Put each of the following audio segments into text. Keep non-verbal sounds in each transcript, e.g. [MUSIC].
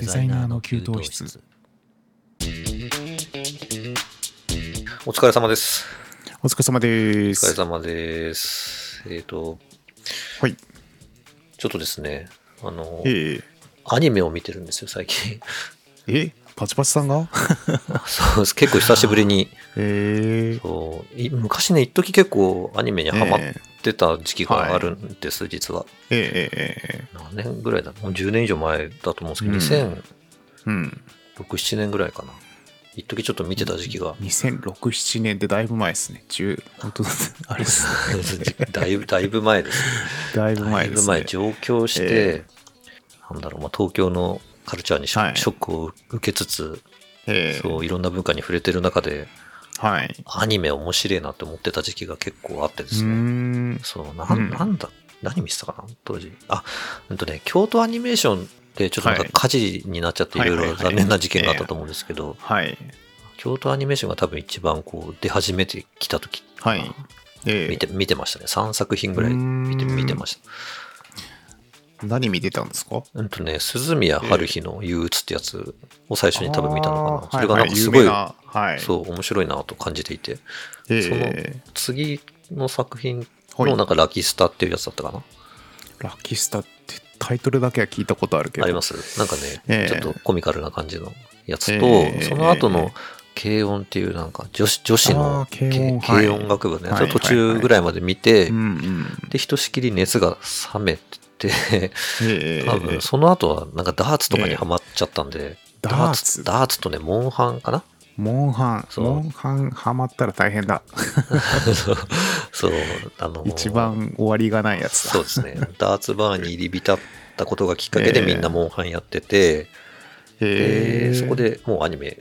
デザイナーの給湯室お疲れ様です。お疲れ様でお疲れす。様です。えっ、と、はい。ちょっとですね、あの、えアニメを見てるんですよ、最近。ええパチパチさんが？[LAUGHS] そうです。結構久しぶりに。[LAUGHS] ええそうい昔ね、一時結構アニメにハマっえてた時期があるんです、実は。えええ何年ぐらいだ？もう10年以上前だと思うんですけど、うん2006、うん。7年ぐらいかな。一時ちょっと見てた時期が。2006、7年ってだいぶ前ですね。10、本当だ。あれですね。[LAUGHS] だいぶ、だいぶ前です。だいぶ前ですねだいぶ前、。上京して、えなんだろう、まあ、東京のカルチャーにショ,、ックを受けつつ、ええそういろんな文化に触れてる中ではい。アニメ面白いなって思ってた時期が結構あってでうーすね、ん。そうなうん。んなんだ何見てたかな？当時。あうんとね京都アニメーションってちょっとなんかはい火事になっちゃっていろいろ残念な事件があったと思うんですけど、はい。京都アニメーションが多分一番こう出始めてきた時はい。ええ。見て見てましたね。3作品ぐらい見て見てました何見てたんですか？うんとね鈴宮春日の憂鬱ってやつを最初に多分見たのかな、それがなんかすごい、はい。そう面白いなと感じていて。えそのえ次の作品はい。のなんかラキスタっていうやつだったかな、ラキスタってタイトルだけは聞いたことあるけど。あります？なんかね、ええ。ちょっとコミカルな感じのやつと、ええ。その後の軽音っていうなんか女子女子の軽音。楽部のやつはいを途中ぐらいまで見て。でひとしきり熱が冷め [LAUGHS] 多分その後はなんかダーツとかにはまっちゃったんで、ダーツ？ダーツとねモンハンかな？モンハン、モンハンハマったら大変だ。[LAUGHS] そうあの一番終わりがないやつだ。そうですね。ダーツバーに入り浸ったことがきっかけで [LAUGHS] ええみんなモンハンやってて、へえでそこでもうアニメ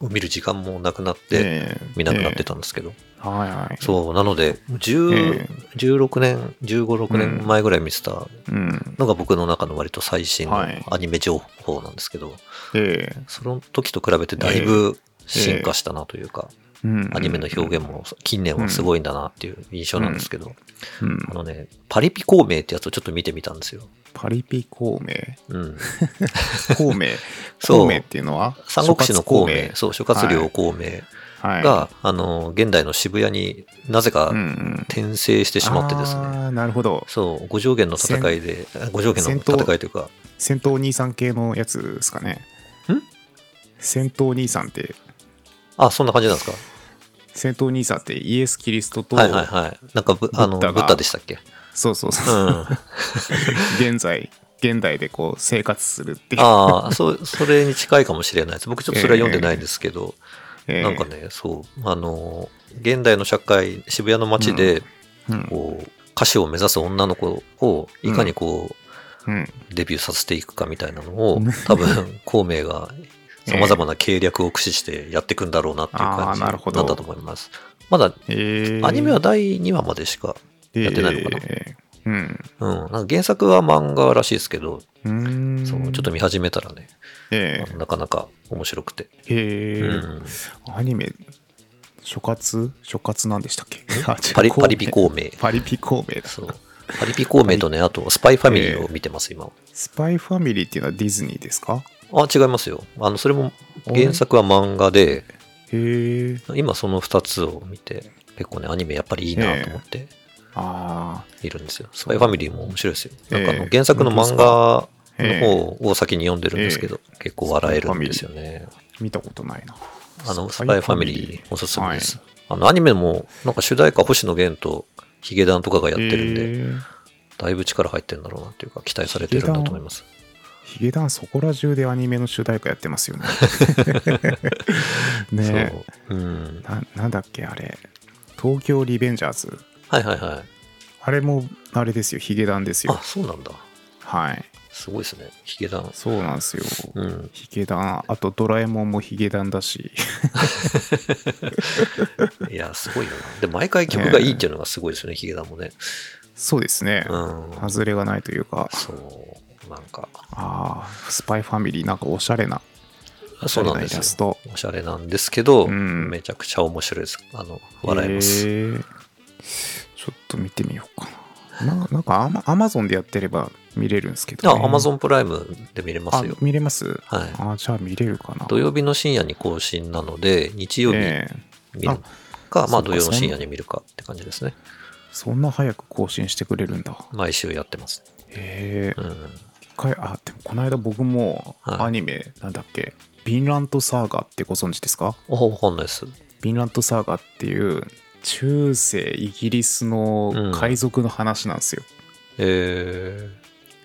を見る時間もなくなってええ。見なくなってたんですけど、えはいはい。そう、なので、10え16年、15、6年前ぐらい見てたうん。のが僕の中の割と最新のはい。アニメ情報なんですけど、ええ。その時と比べてだいぶ進化したなというか、うん。アニメの表現も近年はすごいんだなっていう印象なんですけど、うん。あのね、パリピ孔明ってやつをちょっと見てみたんですよ。パリピ孔明。うん。孔明。[LAUGHS] 孔明っていうのは？三国志の孔明、諸そう、諸葛亮孔明葛はい。が、あの、現代の渋谷になぜか転生してしまってですね、あーなるほど。そう、五条弦の戦いで、五条弦の戦いというか、戦闘兄さん系のやつですかね。ん？戦闘兄さんって、あ、そんな感じなんですか？戦闘兄さんってイエス・キリストと、はいはいはい。なんかぶ、あの、ブッダでしたっけ？そうそうそう。う、ん。現在、現代でこう生活するっていう。ああ、そう、それに近いかもしれないです。僕ちょっとそれは読んでないんですけど、ええなんかね、そう、あの、現代の社会、渋谷の街で、うん。こう、歌手を目指す女の子をいかにこうん、う、デビューさせていくかみたいなのをうん、多分、孔明が様々な計略を駆使してやっていくんだろうなっていう感じなんだと思います。まだ、え。ーアニメは第2話までしか、やってないのかな。えーうん。うん、なんか原作は漫画らしいですけど、うーん。そうちょっと見始めたらね、えなかなか面白くて。ーへうーん、アニメ諸葛諸葛なんでしたっけ？パリパリピ孔明。パリピ孔明だ。そう。パリピ孔明とね、あと、スパイファミリーを見てます、今。スパイファミリーっていうのはディズニーですか？あ、違いますよ。あの、それも、原作は漫画で、今その2つを見て、結構ね、アニメやっぱりいいなと思って。あいるんですよ。スパイファミリーも面白いですよ。なんかあのええ原作の漫画ええの方を先に読んでるんですけど、結構笑えるんですよね。あ見たことないなあの、スパイファミリーおすすめです。あの、アニメも、なんか主題歌星野源とヒゲダンとかがやってるんで、だいぶ力入ってるんだろうなっていうか、期待されてるんだと思います。ヒゲダンそこら中でアニメの主題歌やってますよね [LAUGHS] ねそう。うんえ。ななんだっけあれ東京リベンジャーズはいはいはい。あれもあれですよヒゲダンですよあ、そうなんだ。はいすごいですね。ヒゲダン。そうなんですよ、うん。ヒゲダンあとドラえもんもヒゲダンだし [LAUGHS] いや、すごいよな。で、毎回曲がいいっていうのがすごいですよね、ヒゲダンもね。そうですね、うん。外れがないというかそう。なんか、ああスパイファミリーなんかおしゃれなそうなんですよラストおしゃれなんですけど、うんめちゃくちゃ面白いです。あの、笑えます。へーちょっと見てみようかなななんかアマアマゾンでやってれば見れるんですけど、あ、アマゾンプライムで見れますよあ。見れます？はい。あじゃあ見れるかな土曜日の深夜に更新なので、日曜日ええ見るか、まあそうか土曜の深夜に見るかって感じですね。そんな早く更新してくれるんだ毎週やってます。へえうん。一回あでもこの間僕もはいアニメ、なんだっけ？ビンランドサーガってご存知ですか？あ、わかんないです。ビンランドサーガっていう中世イギリスの海賊の話なんですよ、え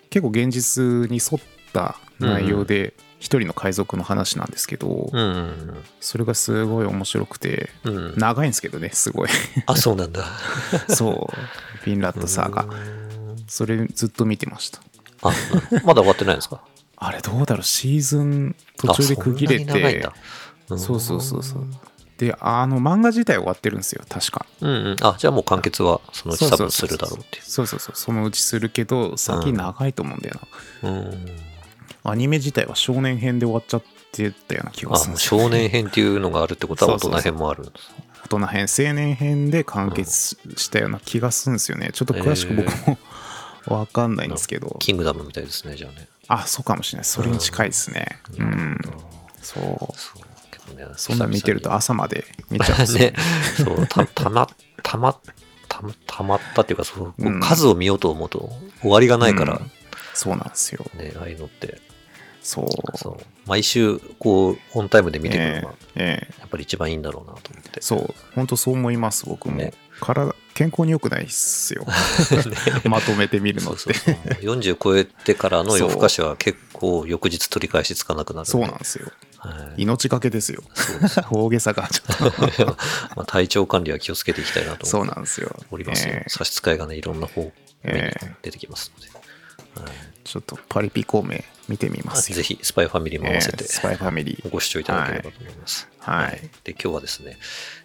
結構現実に沿った内容で一人の海賊の話なんですけど、ー、うん。それがすごい面白くてうん。うん。うん。長いんですけどねすごい。あ、そうなんだ。[LAUGHS] そう。ビンランドサーガ。うん。それずっと見てました。あ、まだ終わってないんですか？あれどうだろう。シーズン途中で区切れて。そうそうそうそうであの漫画自体終わってるんですよ確か。うんうん。あ、じゃあもう完結はそのうち多分するだろうっていう。そうそうそう。そのうちするけど先長いと思うんだよな、うん。アニメ自体は少年編で終わっちゃってたような気があ、するんです少年編っていうのがあるってことは大人編もあるんです。大人編青年編で完結したような気がするんですよね。ちょっと詳しく僕もわかんないんですけど、キングダムみたいですね、じゃあね。あそうかもしれない。それに近いですね。うん。そう。そう。ね、そんなん見てると朝まで見ちゃう [LAUGHS] ね、そう、た、たま、たま、たま、たまったっていうか、そう、こううん数を見ようと思うと終わりがないから。うん、そうなんですよ。ね、ああいうのって、そう。そう、毎週、こう、オンタイムで見てるのが、ええええ。やっぱり一番いいんだろうなと思って。そう。本当そう思います僕も、ね。体健康に良くないっすよ。[LAUGHS] [LAUGHS] まとめてみるのって。そうそうそう。40超えてからの夜更かしは結構翌日取り返しつかなくなる。そうなんですよはい。命がけですよ。す大げさがちょっと。[LAUGHS] まあ体調管理は気をつけていきたいなとそうなんですよ。おりますよ。ええ。差し支えがね、いろんな方面にええ。出てきますので。はいちょっとパリピ孔明見てみますよ。ぜひ、スパイファミリーも合わせてええ、スパイファミリー。ご視聴いただければと思います。はい。で、今日はですね、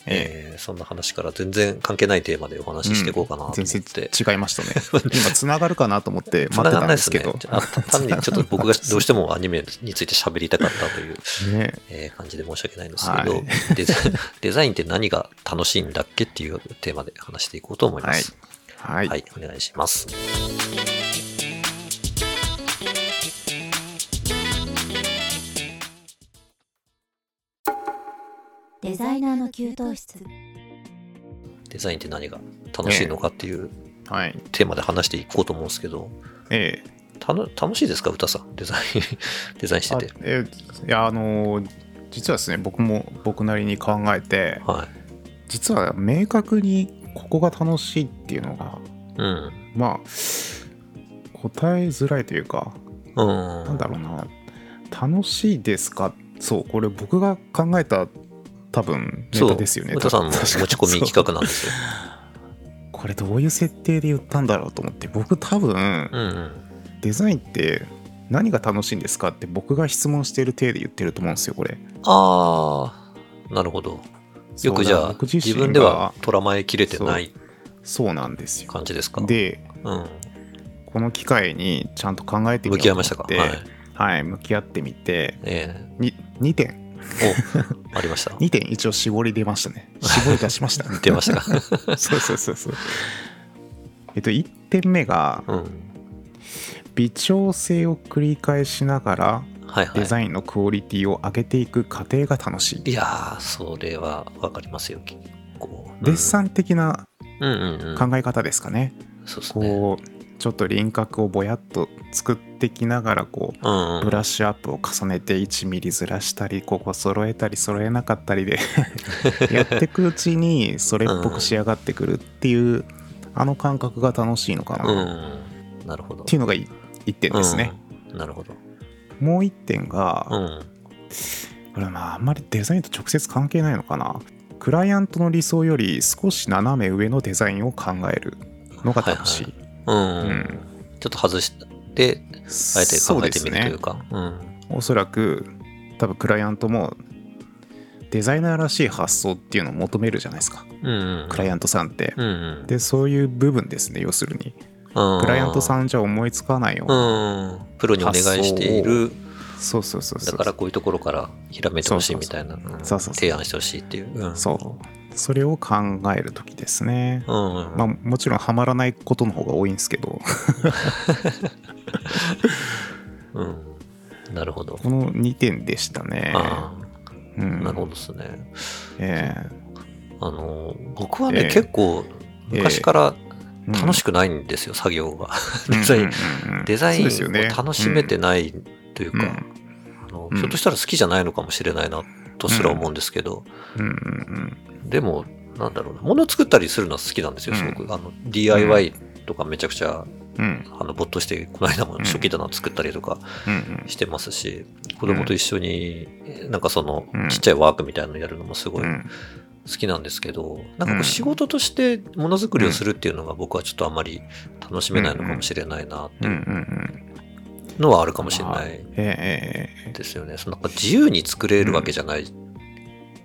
ええーそんな話から全然関係ないテーマでお話ししていこうかなと思って。全然違いましたね。[LAUGHS] 今つながるかなと思って待ってたん繋がんないですけど。あ単にちょっと [LAUGHS] 僕がどうしてもアニメについて喋りたかったという、ね。えー感じで申し訳ないんですけど、はい。デザデザインって何が楽しいんだっけっていうテーマで話していこうと思います。はい。はい、お願いします。デザイナーの給湯室。デザインって何が楽しいのかっていうはい。テーマで話していこうと思うんですけど、えたの楽しいですか？歌さん、デザイン、[LAUGHS] デザインしてて。え。いやあのー実はですね僕も僕なりに考えてはい。実は明確にここが楽しいっていうのがうん。まあ答えづらいというかうん。なんだろうな。楽しいですか？そうこれ僕が考えた多分ネそう、タですよね歌さんも確か持ち込み企画なんですよ。[LAUGHS] これどういう設定で言ったんだろうと思って僕多分うんうん。デザインって何が楽しいんですかって僕が質問している体で言ってると思うんですよこれああ、なるほど。よくじゃあ、自分ではとらまえきれてないそうなんですよ感じですか？でうん。この機会にちゃんと考えてみ向き合いうましたか？はい。はい向き合ってみてえに2点えお、[LAUGHS] ありました？2点一応絞り出ましたね絞り出しました出ましたか？[LAUGHS] そうそうそうそうえっと1点目がうん。微調整を繰り返しながらはいはい。デザインのクオリティを上げていく過程が楽しいいやー、それはわかりますよ、結構。うんデッサン的なうんうんうん。考え方ですかね、そうですね。こうちょっと輪郭をぼやっと作ってきながらこううんうん。ブラッシュアップを重ねて1ミリずらしたりここ揃えたり揃えなかったりで [LAUGHS] やっていくうちにそれっぽく仕上がってくるっていうあの感覚が楽しいのかうなっん。なるほど。ていうのが1点ですね、うん。なるほど。もう1点が、うん。これはまああんまりデザインと直接関係ないのかなクライアントの理想より少し斜め上のデザインを考えるのが楽しい、うん。うんちょっと外して、あえて考えてみるというか。うん。おそらく多分クライアントもデザイナーらしい発想っていうのを求めるじゃないですかうんうん。クライアントさんって、うんうん。でそういう部分ですね要するにうんクライアントさんじゃ思いつかないよ、うん。プロにお願いしている。そうそうそうだからこういうところからひらめいてほしいみたいな。提案してほしいっていう。うんそうそれを考える時ですね。うん。まあもちろんハマらないことの方が多いんですけど、うん。なるほど。この2点でしたね。ああ、うん、なるほどですね。えあの、僕はね、ええ結構、昔からえ楽しくくないんですよ、作業が。デザイン、デザインを楽しめてないというか、あのうんひょっとしたら好きじゃないのかもしれないなとすら思うんですけど、うんうんでも、なんだろうな、物を作ったりするのは好きなんですよ、すごく。あの、DIY とかめちゃくちゃ、あの、没頭して、この間も初期棚作ったりとかうんしてますし、子供と一緒に、なんかそのうん、ちっちゃいワークみたいなのやるのもすごいうん。好きなんですけど、なんかこう仕事としてものづくりをするっていうのが僕はちょっとあまり楽しめないのかもしれないなっていうん。のはあるかもしれないですよね。そのなんか自由に作れるわけじゃない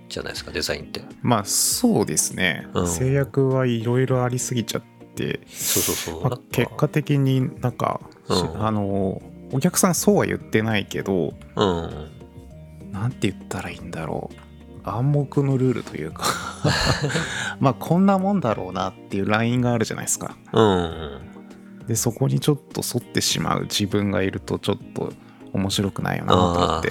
じゃないですか、デザインって。まあそうですね、うん制約はいろいろありすぎちゃって、そうそうそう。まあ結果的になんか、うんあのお客さんそうは言ってないけどうん。なんて言ったらいいんだろう暗黙のルールというか [LAUGHS] まあこんなもんだろうなっていうラインがあるじゃないですかうん。でそこにちょっと沿ってしまう自分がいるとちょっと面白くないよなと思って。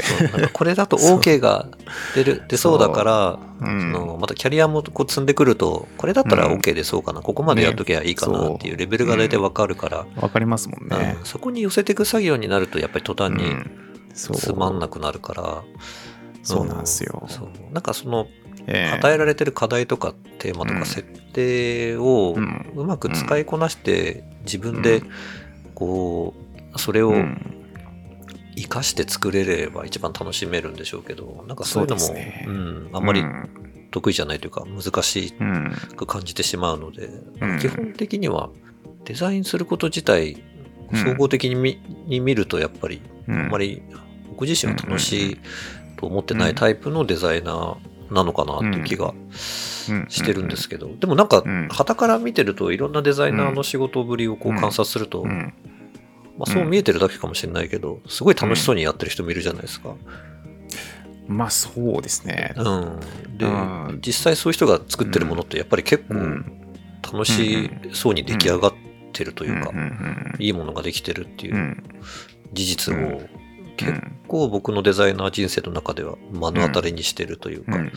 これだと OK が出る、出そうだから、う。そん。のまたキャリアもこう積んでくると、これだったらうん。OK でそうかな、ここまでやっときゃいいかなっていうレベルが大体わかるから、わかりますもんね。うん、そこに寄せていく作業になると、やっぱり途端にうん。そう。つまんなくなるから、そうなんですよ。うん。そう。なんかその、ええ。与えられてる課題とかテーマとうんか設定をうん。うまく使いこなして、自分でこう、それをうん活かして作れれば一番楽しめるんでしょうけど、なんかそういうのも、ね。うん、あんまりうん。得意じゃないというか、難しうんく感じてしまうので、うん。基本的にはデザインすること自体、うん総合的に見,、に見ると、やっぱり、うん。あんまり僕自身は楽しいと思ってないタイプのデザイナーなのかなっていう気がしてるんですけど、でもなんかうん、旗から見てるといろんなデザイナーの仕事ぶりをこううん。観察すると、うんまあ、そう見えてるだけかもしれないけど、すごい楽しそうにやってる人もいるじゃないですか。まあそうですね。うん。でうん、実際そういう人が作ってるものってやっぱり結構うん。楽しそうに出来上がってるというかうん、うんいいものができてるっていううん。事実をうん。結構僕のデザイナー人生の中では目の当たりにしてるというか、うん。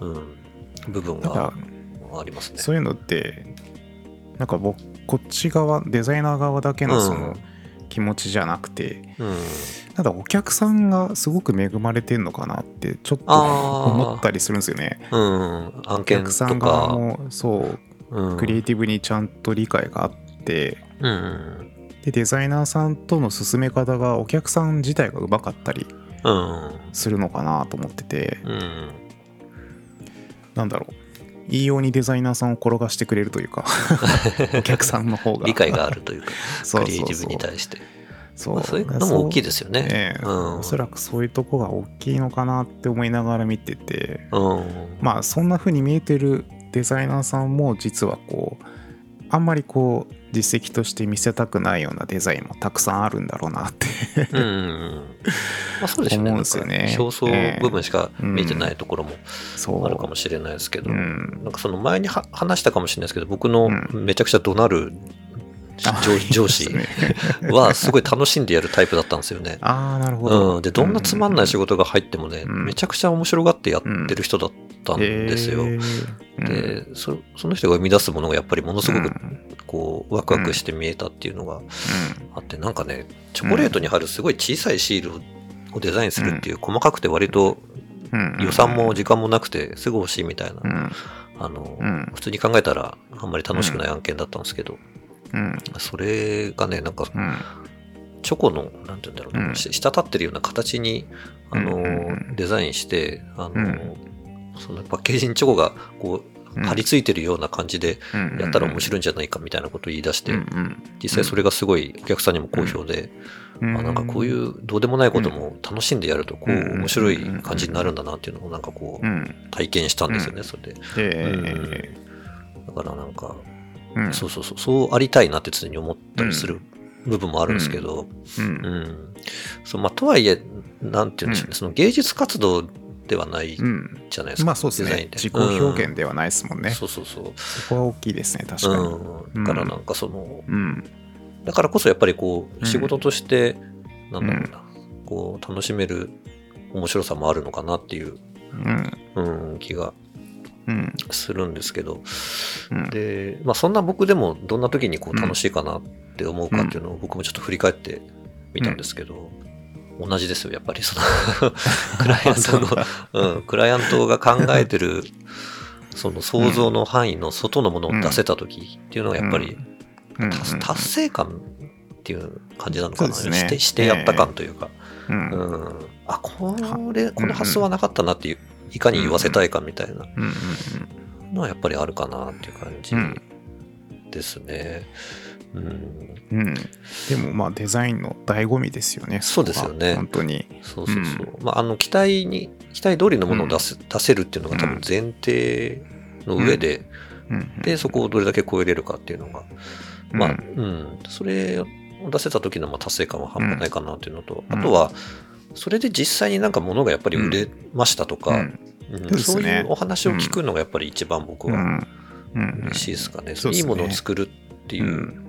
うん、部分がありますね。そういうのってなんか僕こっち側デザイナー側だけのその気持ちじゃなくて、うん。ただお客さんがすごく恵まれてんのかなってちょっと思ったりするんですよね。うん。案お件客さんと側か、もそううん、クリエイティブにちゃんと理解があってうんうん。でデザイナーさんとの進め方がお客さん自体がうまかったりうん。するのかなと思っててうん。なんだろういいようにデザイナーさんを転がしてくれるというか [LAUGHS] お客さんの方が理解があるというか、そうクリエイティブに対して。そうまあそういうのも大きいですよね。ええうんおそらくそういうとこが大きいのかなって思いながら見ててうん。まあそんな風に見えてるデザイナーさんも実はこうあんまりこう実績として見せたくないようなデザインもたくさんあるんだろうなってうん。まあそうですよね。[LAUGHS] 思うんですよね。表層部分しか見えてないところもそうあるかもしれないですけど、う。んなんかその前には話したかもしれないですけど、僕のうん。めちゃくちゃ怒鳴るあ上上司ねはすごい楽しんでやるタイプだったんですよね。[LAUGHS] ああなるほど、うん、で、どんなつまんない仕事が入ってもね、うん。めちゃくちゃ面白がってやってる人だったんですよ。へー。でそ、その人が生み出すものがやっぱりものすごくうん。こう、ワクワクして見えたっていうのがあって、なんかね、チョコレートに貼るすごい小さいシールをデザインするっていう、細かくて割と予算も時間もなくてすぐ欲しいみたいな、うん。あの、うん。普通に考えたらあんまり楽しくない案件だったんですけど、うん。それがね、なんかうん。チョコの、なんて言うんだろうな、う滴ってるような形に、あの、うんうんうん。デザインして、あの、うんそのパッケージにチョコがこう、うん。貼り付いてるような感じでうん。やったら面白いんじゃないかみたいなことを言い出して、うんうん実際それがすごいお客さんにも好評で、うん。あなんかこういうどうでもないことも楽しんでやるとこううん面白い感じになるんだなっていうのをなんかこううん。体験したんですよね、それで。えだからなんか、そうそうそう、そうありたいなって常に思ったりする部分もあるんですけど、うん。うん。そう、まあ、とはいえ、なんて言うんでしょうね、その芸術活動ではないうん。じゃないですか。まあそうですね。自己表現ではないですもんね、うん。そうそうそう。そこは大きいですね確かに。うん。だからなんかその、うん。だからこそやっぱりこううん。仕事として、なんだろうな、こう楽しめる面白さもあるのかなっていう、うん。うん、気がうん。するんですけど、うん。で、まあそんな僕でもどんな時にこう楽しいかなって思うかっていうのを僕もちょっと振り返ってみたんですけど、同じですよ、やっぱり。その [LAUGHS] クライアントの、うん、クライアントが考えてる、その想像の範囲の外のものを出せた時っていうのがやっぱりうん。達達成感っていう感じなのかな、ね。してしてやった感というか、うん。ううん。ん、あこれこの発想はなかったなっていういかに言わせたいかみたいな。うん。のはやっぱりあるかなっていう感じうん。ですね。うん。うん。うんでもまあデザインの醍醐味ですよねそうですよね。本当に。そうそうそう。まあ、あの、期待に、期待通りのものを出せ,、出せるっていうのが多分前提の上で、うん。で、そこをどれだけ超えれるかっていうのが、まあ、ううん。ん、それを出せた時のまあ達成感は半端ないかなっていうのと、うん。あとは、それで実際になんか物がやっぱり売れましたとか、うん。うん。そういうお話を聞くのがやっぱり一番僕はうん。うん。嬉しいですかね。いいものを作るっていう、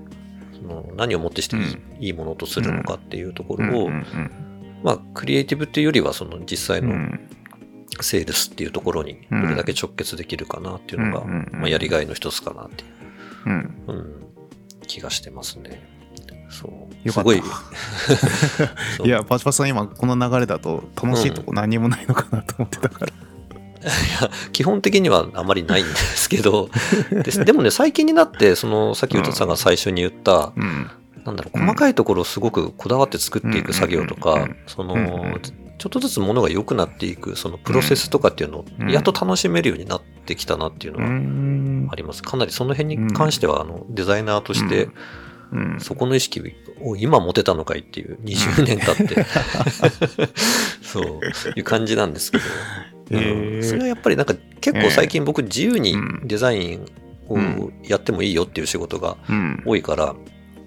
の何をもってしていい,、ものとするのかっていうとこうんろを、うんまあ、クリエイティブっていうよりは、その実際のうんセールスっていうところにどれだけ直結できるかなっていうのが、うんうんうんまあ、やりがいの一つかなっていう、うんうん、気がしてますね。そう。よかったすごい。[LAUGHS] いや、パチパチさん今この流れだと楽しいとこ何にもないのかなと思ってたから。基本的にはあまりないんですけど、[LAUGHS] です。でもね、最近になって、その、さっき歌さんが最初に言った、うん。なんだろう、細かいところをすごくこだわって作っていく作業とかその、ちょっとずつものが良くなっていく、そのプロセスとかっていうのうん。を、やっと楽しめるようになってきたなっていうのうがん。あります。かなりその辺に関しては、あの、デザイナーとして、うん。そこの意識を今持てたのかいっていう20年経って、[LAUGHS] そういう感じなんですけど、うんそれはやっぱりなんか結構最近僕自由にうんデザインをやってもいいよっていう仕事がうん。多いから、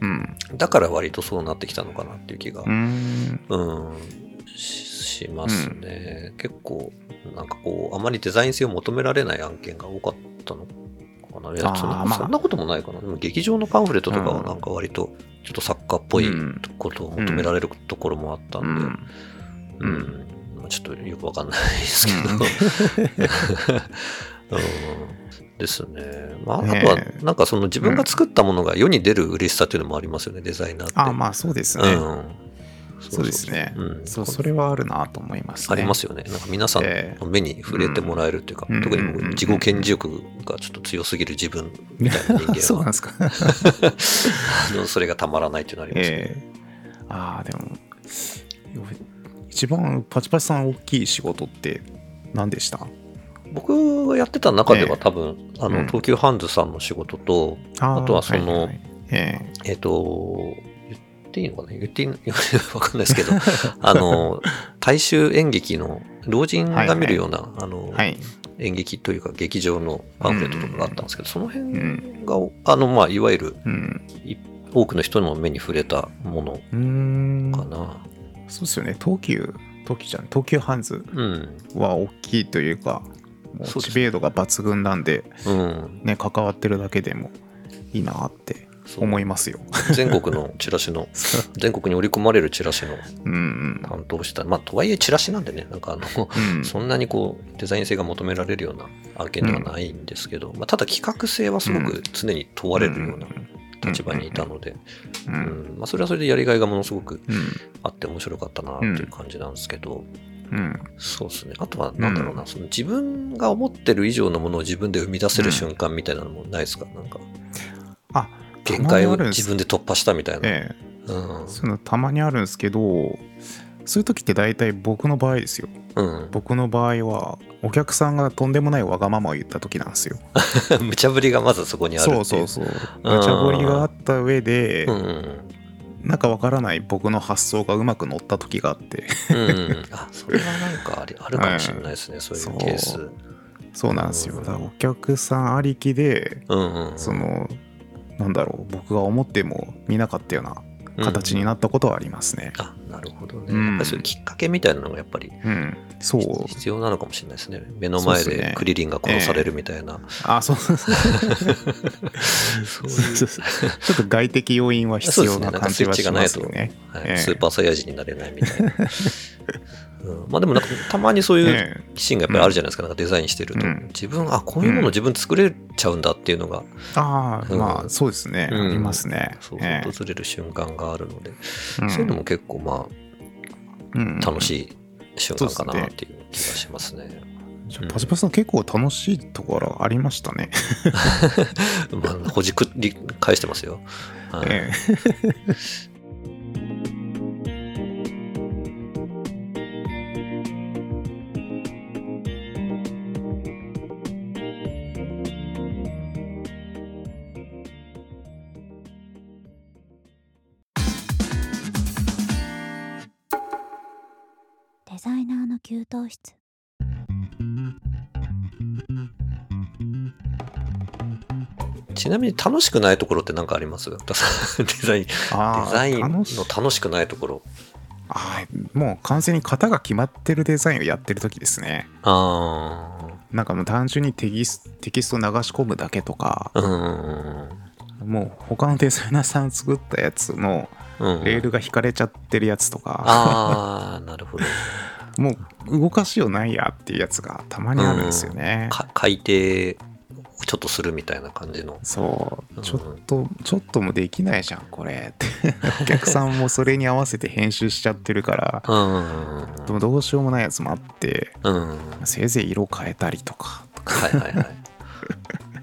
うん。だから割とそうなってきたのかなっていう気が、うん。うん、ししますね。結構なんかこう、あまりデザイン性を求められない案件が多かったのかな。いやそんなまあそんなこともないかな。でも劇場のパンフレットとかはなんか割とちょっと作家っぽいうんことを求められるところもあったんで、うん。うんまあちょっとよくわかんないですけど。うん [LAUGHS] ですね。まあ、あとはね、なんかその自分が作ったものが世に出る嬉しさっていうのもありますよね、デザイナーって。あ、まあそうですね。うん。そうですねうん。そう、それはあるなと思いますね。ありますよね。なんか皆さんえの目に触れてもらえるっていうか、うん特に自己顕示欲がちょっと強すぎる自分みたいな人間は、[LAUGHS] そうなんですか。[LAUGHS] あのそれがたまらないっていうのはありますね。ええああ、でも、一番パチパチさん大きい仕事って何でした？僕がやってた中でええは多分、あの、うん東急ハンズさんの仕事と、あーあとはそのいいええっ、と、言っていいのかな？言っていいの [LAUGHS] わかんないですけど、[LAUGHS] あの、大衆演劇の、老人が見るような、あの、えはい。演劇というか劇場のパンフレットとかがあったんですけど、その辺うん。が、あの、まあ、いわゆるうん。多くの人の目に触れたものうーん。かな。そうですよね。東急、東急じゃん。東急ハンズうん。は大きいというか、もう知名度が抜群なんで、うん。ね、関わってるだけでもいいなって思いますよ。[LAUGHS] 全国のチラシの、[LAUGHS] 全国に織り込まれるチラシのうんうん。担当した。まあ、とはいえチラシなんでね、なんかあの、うんそんなにこう、デザイン性が求められるような案件ではないんですけど、まあ、ただ企画性はすごく常に問われるような立場にいたので、ううんん。まあ、それはそれでやりがいがものすごくうん。あって面白かったなっていう感じなんですけど、うん。そうですね。あとは、なんだろうな、その自分が思ってる以上のものを自分で生み出せる瞬間みたいなのもないですか、なんか、あ限界を自分で突破したみたいな。ええ。うん。そのたまにあるんですけどそういう時って大体僕の場合ですよ。うん。僕の場合はお客さんがとんでもないわがままを言った時なんですよ。[LAUGHS] 無茶ぶりがまずそこにあるそうそうそう。無茶ぶりがあった上で、うんうんなんかわからない僕の発想がうまく乗った時があって。うんうん。あ、それはなんかあり [LAUGHS] あるかもしれないですね、そういうケース。そう。なんですよ。うん。だからお客さんありきでうんうん。そのなんだろう僕が思っても見なかったような形になったことはありますね、あ、なるほどね。うん。やっぱりそういうきっかけみたいなのがやっぱりうん。そう。必要なのかもしれないですね。目の前でクリリンが殺されるみたいな。あそ [LAUGHS] う。そうそう。そういう。ちょっと外的要因は必要な感じはしますよね。はいええ。スーパーサイヤ人になれないみたいな。うん。まあでもなんかたまにそういうええシーンがやっぱりあるじゃないですか、なんかデザインしてると。うん。自分、あ、こういうもの自分作れちゃうんだっていうのが、ああ、うん。まあそうですね、うん。ありますね。そうええ。訪れる瞬間があるので、うん。そういうのも結構まうん。あ楽しい瞬間かなっていう気がしますね。パチパチさん結構楽しいところありましたね。[LAUGHS] まあ、ほじくり返してますよ。はい。えデーの給湯室ちなみに楽しくないところって何かあります？[LAUGHS] デザイン、デザインの楽しくないところ。あーもう完全に型が決まってるデザインをやってる時ですね。あなんかもう単純にテキステキスト流し込むだけとか、あ、うん。もう他のデザイナーさん作ったやつのうん、レールが引かれちゃってるやつとか、ああ、なるほど。[LAUGHS] もう動かしようないやっていうやつがたまにあるんですよね。か改定をちょっとするみたいな感じの。そううんちょっとちょっともできないじゃんこれって [LAUGHS] お客さんもそれに合わせて編集しちゃってるからうん。でもどうしようもないやつもあってうん。せいぜい色変えたりとかはいはいはい。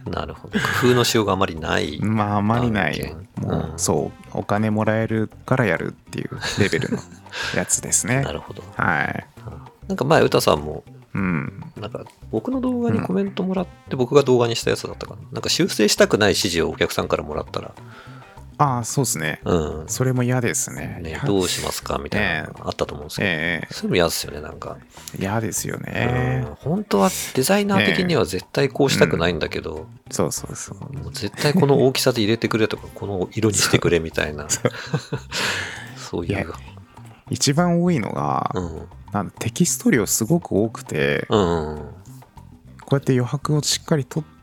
なるほど。工夫のしようがあまりない。[LAUGHS] まああまりな案い件もう、うん。そうお金もらえるからやるっていうレベルの [LAUGHS] やつですね。なるほど。はい。なんか前、歌さんも、うん。なんか僕の動画にコメントもらって、僕が動画にしたやつだったかな。なんか修正したくない指示をお客さんからもらったら、ああそうですね。うん。それも嫌ですね。ねどうしますかみたいなあったと思うんですけど、ええ。そういうのも嫌ですよね、なんか。嫌ですよね。うん。本当はデザイナー的には絶対こうしたくないんだけど、そうそうそう。もう絶対この大きさで入れてくれとか、この色にしてくれみたいな、[LAUGHS] そう。[LAUGHS] いう。一番多いのが、うん。なんテキスト量すごく多くて、うん。こうやって余白をしっかり取って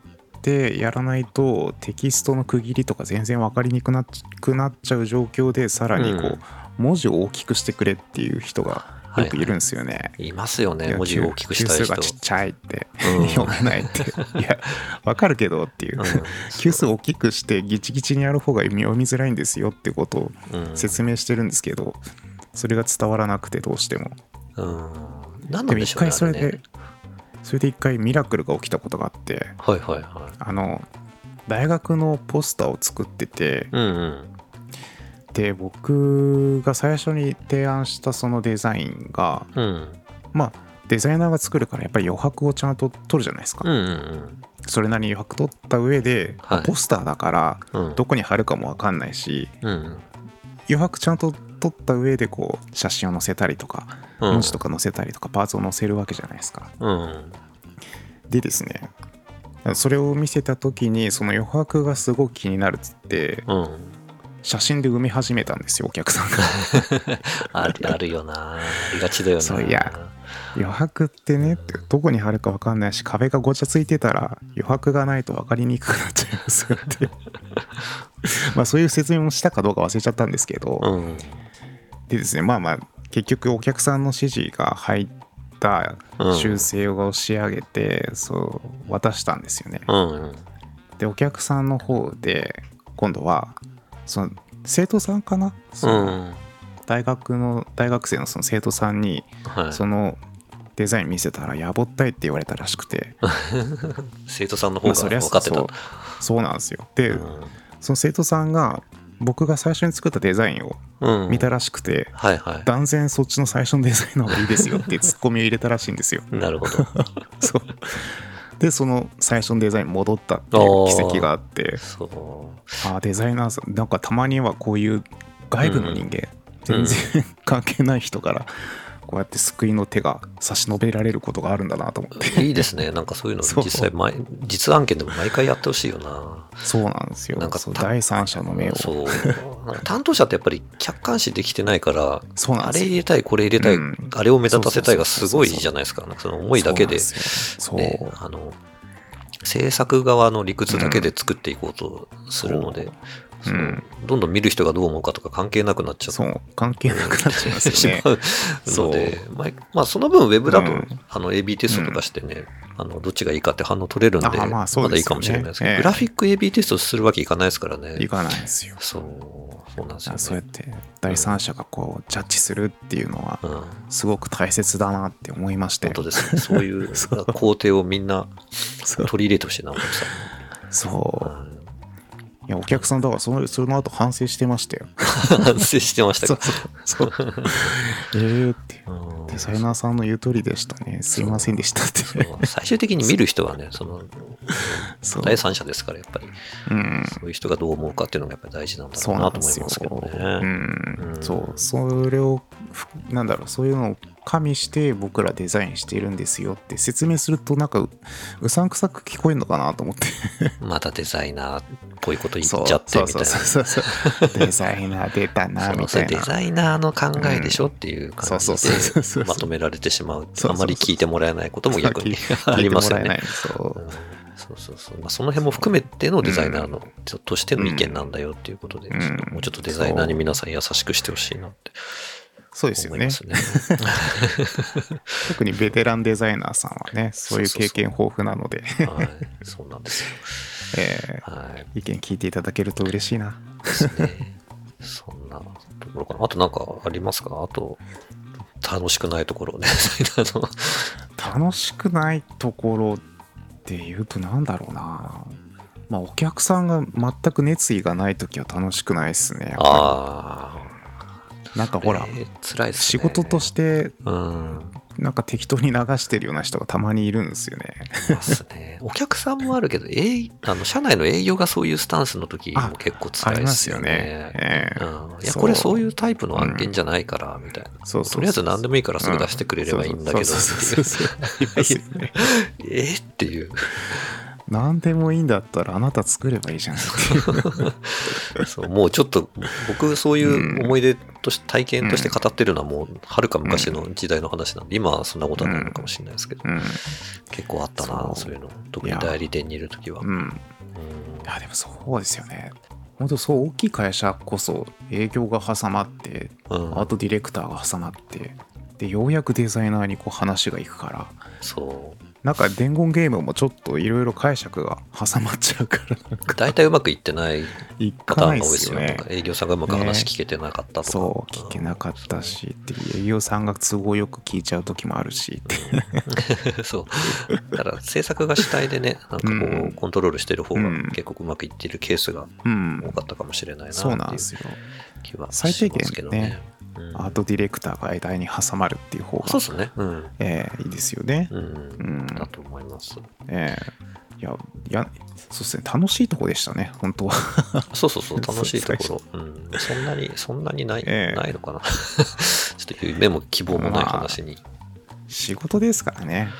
やらないとテキストの区切りとか全然分かりにくなっくなっちゃう状況でさらにこう、うん。文字を大きくしてくれっていう人がよくいるんですよね。いますよね、文字を大きくしたい人。級数がちっちゃいって、うん。読めないって。[LAUGHS] いや分かるけどっていう、うん。級数大きくしてギチギチにやる方が読みづらいんですよってことをうん。説明してるんですけど、それが伝わらなくてどうしても。うん。何なんでしょうね。回それで、あねそれで一回ミラクルが起きたことがあってはいはいはい。あの大学のポスターを作っててうんうん。で僕が最初に提案したそのデザインがうん。まあデザイナーが作るからやっぱり余白をちゃんと取るじゃないですか、うんうんそれなりに余白取った上で、はいポスターだからうん。うん。どこに貼るかも分かんないしうん余白ちゃんと取った上でこう写真を載せたりとかうん。文字とか載せたりとかパーツを載せるわけじゃないですかうん。でですねそれを見せた時にその余白がすごく気になるっつってうん。写真で埋め始めたんですよお客さんが [LAUGHS] あるあるよな。ありがちだよな。そういや余白ってねってどこに貼るか分かんないし壁がごちゃついてたら余白がないと分かりにくくなっちゃいますよって [LAUGHS] まあそういう説明もしたかどうか忘れちゃったんですけど、うん。でですねまあまあ結局お客さんの指示が入った修正を仕上げて、そう渡したんですよねうん。でお客さんの方で今度はその生徒さんかな、そうのん。大学の大学生のその生徒さんにはい。そのデザイン見せたらやぼったいって言われたらしくて、[LAUGHS] 生徒さんの方が分かってたそう。そうなんですよで、うんその生徒さんが僕が最初に作ったデザインをうん。見たらしくて、はいは断然そっちの最初のデザインの方がいいですよっていうツッコミを入れたらしいんですよい。なるほど。[LAUGHS] そうでその最初のデザイン戻ったっていう奇跡があって。ああデザイナーさんなんかたまにはこういう外部の人間、全然関係ない人からこうやって救いの手が差し伸べられることがあるんだなと思って。いいですね。なんかそういうの実際毎、実案件でも毎回やってほしいよな。そうなんですよ。なんか第三者の目を。そう。担当者ってやっぱり客観視できてないから、そうなんあれ入れたい、これ入れたい、うん。あれを目立たせたいがすごいじゃないですか。その思いだけで、制作側の理屈だけで作っていこうとするので、うんうん。どんどん見る人がどう思うかとか関係なくなっちゃそう。関係なくなっちゃいますよね。[LAUGHS] しまうので、まあ、まあその分ウェブだと、うん。あの AB テストとかしてね、あのどっちがいいかって反応取れるんで、あまあね。だいいかもしれないですけど、ええ。グラフィック AB テストするわけいかないですからね。いかないんですよ。そう、そうなんですよ、ね。そうやって第三者がこうジャッジするっていうのはうん、すごく大切だなって思いまして。本当ですね。そういうそ [LAUGHS] う工程をみんなそう。取り入れてほしいな、お客さん。そう。に。いやお客さんだからそのその後反省してましたよ。うん反省してましたそうか？そうそう。[LAUGHS] えーってう。ん。デザイナーさんの言う通りでしたね。すいませんでしたって。最終的に見る人はね、その第三者ですから、やっぱり、うん。そういう人がどう思うかっていうのがやっぱり大事なんだそうろうなんと思いますけどうね。んうん。そう。それをふなんだろうそういうのを加味して僕らデザインしているんですよって説明するとなんかううさんくさく聞こえるのかなと思って。またデザイナーっぽいこと言っちゃってみたいな。デザイナー出たなみたいなデザイナーの考えでしょっていう感じでまとめられてしまう。あまり聞いてもらえないことも逆に [LAUGHS] 聞ありますよね。そううんそうそうそう。まあ、その辺も含めてのデザイナーの、としての意見なんだよっていうことで、もうちょっとデザイナーに皆さん優しくしてほしいなってそうですよね。[LAUGHS] 特にベテランデザイナーさんはねそういう経験豊富なのではい。そうなんですよ。えはい。ー意見聞いていただけると嬉しいな。そんなところかな。あとなんかありますか？あと、楽しくないところね。楽しくないところっていうとなんだろうなまあお客さんが全く熱意がない時は楽しくないですねああ。りなんかほら、ね。仕事としてうん。なんか適当に流してるような人がたまにいるんですよね。ますね。お客さんもあるけど、営あの社内の営業がそういうスタンスの時も結構辛いですよね。ありますよね。ええうん、いや、これそういうタイプの案件じゃないから、みたいな。そうそうそうとりあえず何でもいいからすぐ出してくれればいいんだけど、[LAUGHS] えーっていう。何でもいいんだったらあなた作ればいいじゃん。[LAUGHS] そうもうちょっと、僕そういう思い出として、体験として語ってるのはもう、はるか昔の時代の話なんで、今はそんなことはないのかもしれないですけど、うん。結構あったな、そう。いうの。特に代理店にいる時は。うん。うん。いやでもそうですよね。本当そう大きい会社こそ営業が挟まってうん。アートディレクターが挟まってでようやくデザイナーにこう話がいくから。そう。なんか伝言ゲームもちょっといろいろ解釈が挟まっちゃうから大体うまくいってないいパターンが多いですよ。ね営業さんがうまく話聞けてなかったとか。そう聞けなかったしって営業さんが都合よく聞いちゃう時もあるしって [LAUGHS] そう。だから制作が主体でね、なんかこう、うんコントロールしてる方がうん結構うまくいっているケースがうん多かったかもしれないなってそうなんいうですよ気は最低限しますけどね。うんアートディレクターが間に挟まるっていう方がそうですね。うん。えーいいですよねうん。うんだと思います。ええいや、いや、そうですね、楽しいとこでしたね、本当は。そうそうそう、[LAUGHS] 楽しいところ。うん。そんなに、そんなにない、ええないのかな。[LAUGHS] ちょっと夢も希望もない話に。仕事ですからね。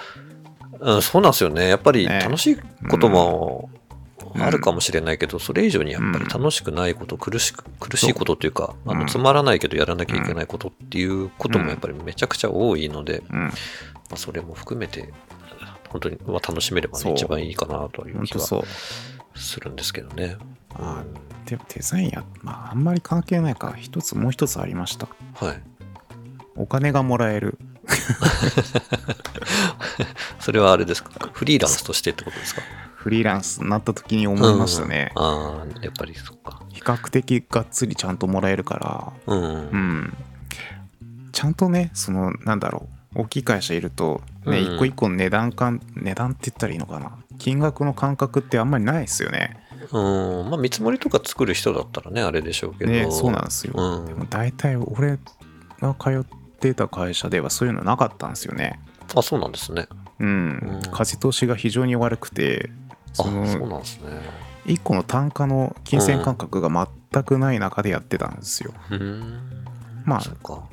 うん、そうなんですよね。やっぱりね楽しいこともうんあるかもしれないけど、それ以上にやっぱり楽しくないこと、苦しく、苦しいことというか、あの、うんつまらないけどやらなきゃいけないことっていうこともやっぱりめちゃくちゃ多いので、うん、まあ、それも含めて、本当にまあ楽しめればね、一番いいかなという気は。するんですけどね。あでもデザインや、まあ、あんまり関係ないから、一つ、もう一つありました。はい。お金がもらえる。[LAUGHS] それはあれですか？フリーランスとしてってことですか？フリーランスになった時に思いましたね。うんああ、やっぱりそっか。比較的がっつりちゃんともらえるから、うん。うん。ちゃんとね、その、なんだろう。大きい会社いると、ね、うん一個一個の値段感、値段って言ったらいいのかな。金額の感覚ってあんまりないですよね。うん。まあ、見積もりとか作る人だったらね、あれでしょうけど。ね、そうなんですよ。うんでも大体俺が通ってた会社ではそういうのなかったんですよね。あ、そうなんですね。うん。うん風通しが非常に悪くて、あ、そそのうなんですね。1個の単価の金銭感覚が全くない中でやってたんですよ。うん。まあ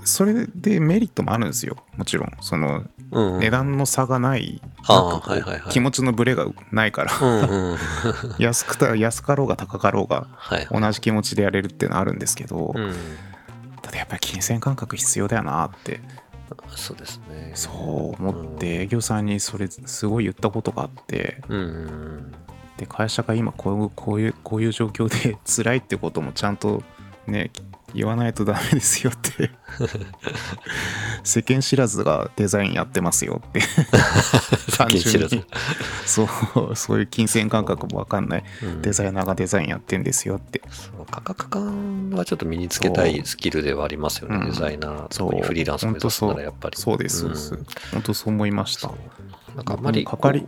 それでメリットもあるんですよもちろんそのうん、うん。値段の差がない、気持ちのブレがないから。[LAUGHS] 安くた安かろうが高かろうがはい。同じ気持ちでやれるっていうのはあるんですけど、うん。ただやっぱり金銭感覚必要だよなってそうですね。そう思って営業さんにそれすごい言ったことがあってうん。うん。で会社が今こういうこういうこういう状況で辛いってこともちゃんとね言わないとダメですよって。世間知らずがデザインやってますよって。単世間知らず。そうそういう金銭感覚も分かんない。うんデザイナーがデザインやってんですよって。価格感はちょっと身につけたいスキルではありますよね、うん。デザイナー、そう。特にフリーランス目指すならやっぱり。そう。ですそうです、ん。本当そう思いました。なんかあんまりかかり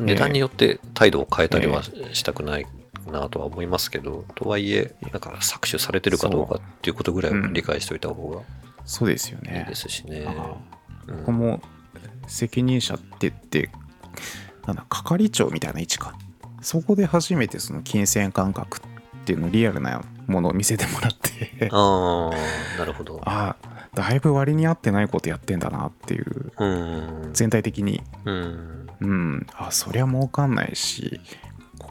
値段によって態度を変えたりはしたくないなとは思いますけど、とはいえ、なんか搾取されてるかどうかっていうことぐらいは理解しておいた方がそうですよいいねですしね。あうん。ここも責任者って言ってなんだ係長みたいな位置か。そこで初めてその金銭感覚っていうのリアルなものを見せてもらって。ああ、なるほど。[LAUGHS] ああだいぶ割に合ってないことやってんだなっていう。うん。全体的に。うん。うん。あそりゃ儲かんないし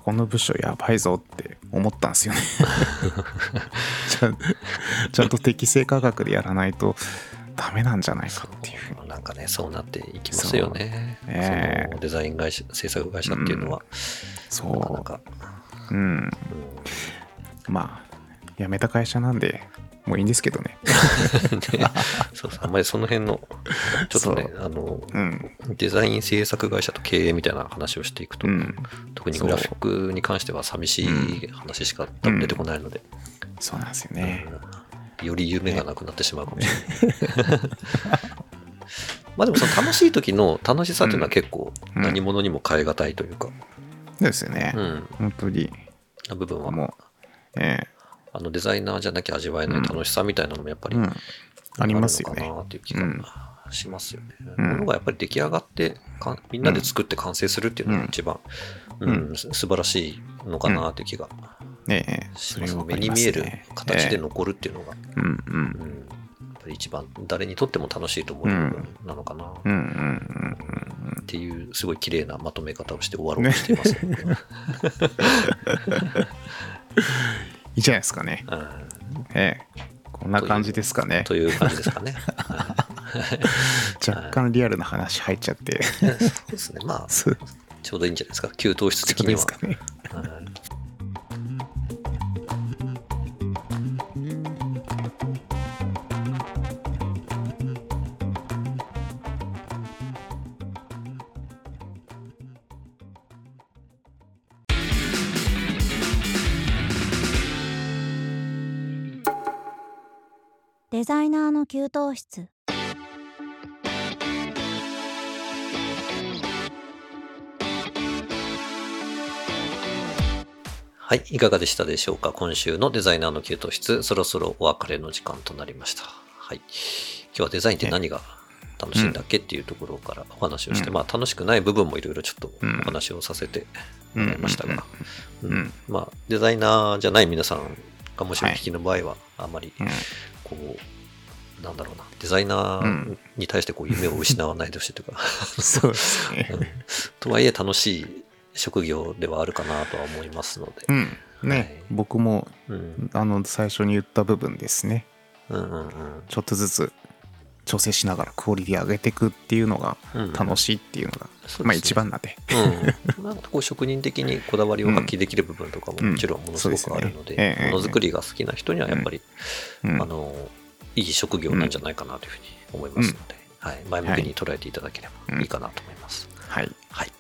ここの部署やばいぞって思ったんですよね。[LAUGHS] ちゃんちゃんと適正価格でやらないとダメなんじゃないかっていう。なんかね、そうなっていきますよね。デザイン会社、制作会社っていうのは、そなかなか、ううん。うん。まあ辞めた会社なんでもういいんですけどね。[LAUGHS] ね。そうそう、あんまりその辺の、ちょっとね、あの、うん。デザイン制作会社と経営みたいな話をしていくと、うん。特にグラフィックに関しては寂しい話しか多分出てこないので、そうなんですよね。うん。より夢がなくなってしまうかもしれない。[LAUGHS] まあでもその楽しい時の楽しさっていうのは結構うん。何者にも変え難いというか、ですよね、うん、本当に。な部分は、もうえあのデザイナーじゃなきゃ味わえない楽しさみたいなのもやっぱりえうん。ありますよね。っていう気がうんしますよね。うん。ものがやっぱり出来上がってかみんなで作って完成するっていうのが一番、うん。素晴らしいのかなっていう気がします、それは目に見える形で残るっていうのが、ええうん。やっぱり一番誰にとっても楽しいと思う部分なのかな。っていうすごい綺麗なまとめ方をして終わろうとしています、ね [LAUGHS] いいじゃないですかね。うん。ええ。こんな感じですかね。という感じですかね。は若干リアルな話入っちゃって。い。そうですね。まあ、ちょうどいいんじゃないですか。給湯室的には。ですかね。はいザイナーの給湯室。はい、いかがでしたでしょうか？今週のデザイナーの給湯室、そろそろお別れの時間となりました。はい。今日はデザインって何が楽しいんだっけ？っていうところからお話をして、うん。まあ楽しくない部分もいろいろちょっとうん。お話をさせてもらいましたが、うん。まあデザイナーじゃない皆さんがもしお聞きの場合は、あんまりうん。こう、なんだろうな、デザイナーに対してこう夢を失わないでほしいというか、[LAUGHS] そうですね。うん。とはいえ楽しい職業ではあるかなとは思いますので、うん。ね、はい。僕もうん、あの最初に言った部分ですね。うんうんうん。ちょっとずつ調整しながらクオリティ上げていくっていうのがうん楽しいっていうのが、そうですね。まあ一番なんで。うん、なんかこう職人的にこだわりを発揮できる部分とかももちろんものすごくあるので、ものづくりが好きな人にはやっぱり、うん。あのいい職業なんじゃないかなというふうに思いますので、はい、前向きに捉えていただければいいかなと思います。はいはい。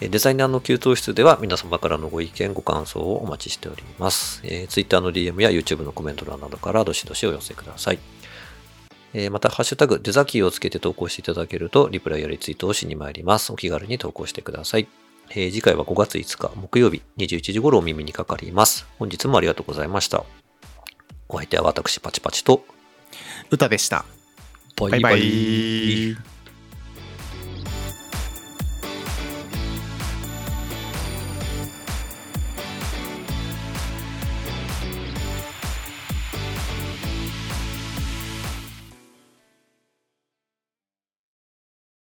えーデザイナーの給湯室では皆様からのご意見、ご感想をお待ちしております。えー、Twitter の DM や YouTube のコメント欄などからどしどしお寄せください。えーまた、ハッシュタグ、デザキーをつけて投稿していただけると、リプライやリツイートをしに参ります。お気軽に投稿してください。えー次回は5月5日木曜日21時頃お耳にかかります。本日もありがとうございました。お相手は私、パチパチと、歌でした。ババイバイ